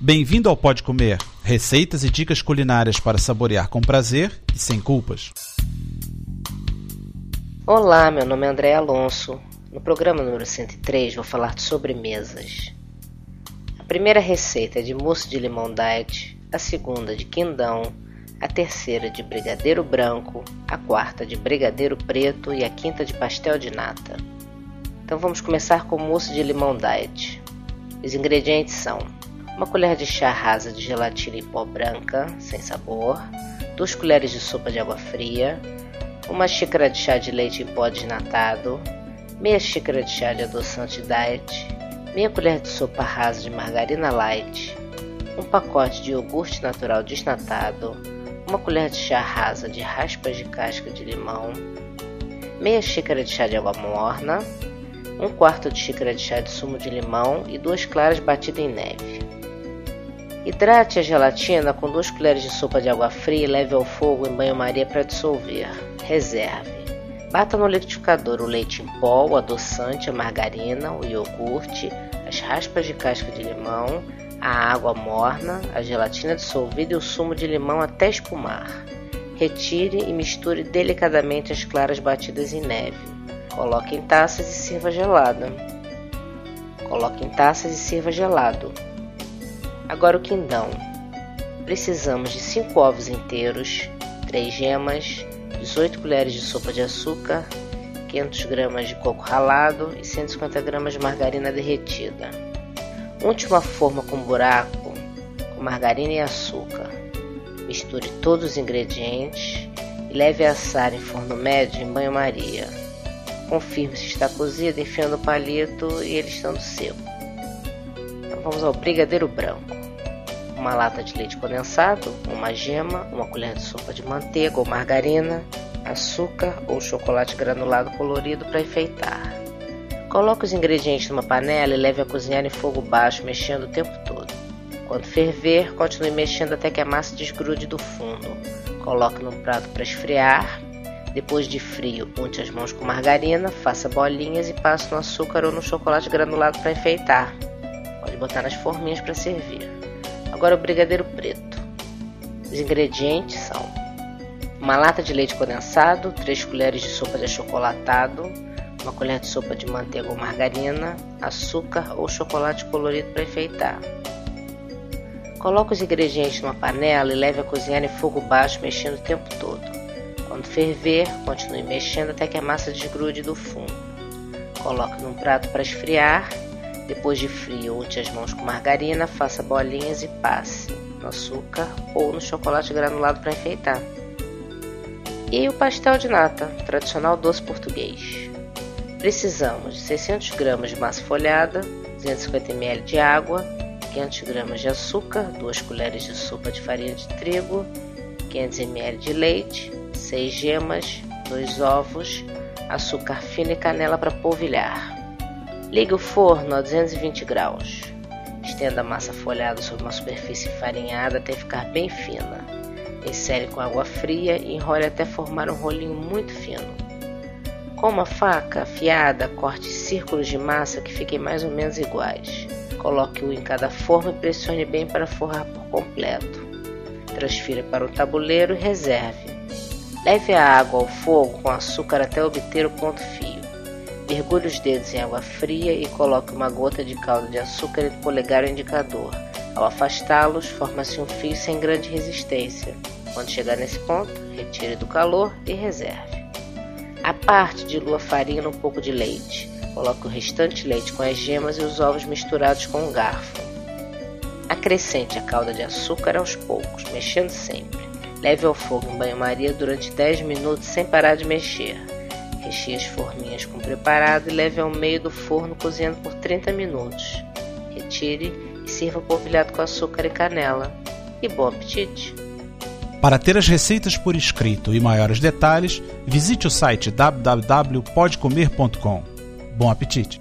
Bem-vindo ao Pode Comer, receitas e dicas culinárias para saborear com prazer e sem culpas. Olá, meu nome é André Alonso. No programa número 103 vou falar de sobremesas. A primeira receita é de mousse de limão diet, a segunda de quindão, a terceira de brigadeiro branco, a quarta de brigadeiro preto e a quinta de pastel de nata. Então vamos começar com mousse de limão diet. Os ingredientes são uma colher de chá rasa de gelatina em pó branca, sem sabor, duas colheres de sopa de água fria, uma xícara de chá de leite em pó desnatado, meia xícara de chá de adoçante diet, meia colher de sopa rasa de margarina light, um pacote de iogurte natural desnatado, uma colher de chá rasa de raspas de casca de limão, meia xícara de chá de água morna, um quarto de xícara de chá de sumo de limão e duas claras batidas em neve. Hidrate a gelatina com duas colheres de sopa de água fria e leve ao fogo em banho-maria para dissolver. Reserve. Bata no liquidificador o leite em pó, o adoçante, a margarina, o iogurte, as raspas de casca de limão, a água morna, a gelatina dissolvida e o sumo de limão até espumar. Retire e misture delicadamente as claras batidas em neve. Coloque em taças e sirva gelada. Coloque em taças e sirva gelado. Agora o quindão. Precisamos de 5 ovos inteiros, 3 gemas, 18 colheres de sopa de açúcar, 500 gramas de coco ralado e 150 gramas de margarina derretida. Unte uma forma com buraco com margarina e açúcar. Misture todos os ingredientes e leve a assar em forno médio em banho-maria. Confirme se está cozido enfiando o palito e ele estando seco. Vamos ao brigadeiro branco uma lata de leite condensado, uma gema, uma colher de sopa de manteiga ou margarina, açúcar ou chocolate granulado colorido para enfeitar. Coloque os ingredientes numa panela e leve a cozinhar em fogo baixo, mexendo o tempo todo. Quando ferver, continue mexendo até que a massa desgrude do fundo. Coloque num prato para esfriar. Depois de frio, unte as mãos com margarina, faça bolinhas e passe no açúcar ou no chocolate granulado para enfeitar. Pode botar nas forminhas para servir. Agora o brigadeiro preto. Os ingredientes são uma lata de leite condensado, 3 colheres de sopa de achocolatado, uma colher de sopa de manteiga ou margarina, açúcar ou chocolate colorido para enfeitar. Coloque os ingredientes numa panela e leve a cozinhar em fogo baixo, mexendo o tempo todo. Quando ferver, continue mexendo até que a massa desgrude do fundo. Coloque num prato para esfriar depois de frio, unte as mãos com margarina, faça bolinhas e passe no açúcar ou no chocolate granulado para enfeitar. E o pastel de nata, tradicional doce português. Precisamos de 600 gramas de massa folhada, 250 ml de água, 500 gramas de açúcar, 2 colheres de sopa de farinha de trigo, 500 ml de leite, 6 gemas, 2 ovos, açúcar fino e canela para polvilhar. Ligue o forno a 220 graus. Estenda a massa folhada sobre uma superfície farinhada até ficar bem fina. Insere com água fria e enrole até formar um rolinho muito fino. Com uma faca afiada, corte círculos de massa que fiquem mais ou menos iguais. Coloque-o em cada forma e pressione bem para forrar por completo. Transfira para o tabuleiro e reserve. Leve a água ao fogo com açúcar até obter o ponto fio. Mergulhe os dedos em água fria e coloque uma gota de caldo de açúcar e polegar o indicador. Ao afastá-los, forma-se um fio sem grande resistência. Quando chegar nesse ponto, retire do calor e reserve. A parte, dilua farinha num pouco de leite. Coloque o restante leite com as gemas e os ovos misturados com um garfo. Acrescente a calda de açúcar aos poucos, mexendo sempre. Leve ao fogo em banho-maria durante 10 minutos sem parar de mexer. Recheie as forminhas com preparado e leve ao meio do forno cozinhando por 30 minutos. Retire e sirva polvilhado com açúcar e canela. E bom apetite! Para ter as receitas por escrito e maiores detalhes, visite o site www.podcomer.com. Bom apetite!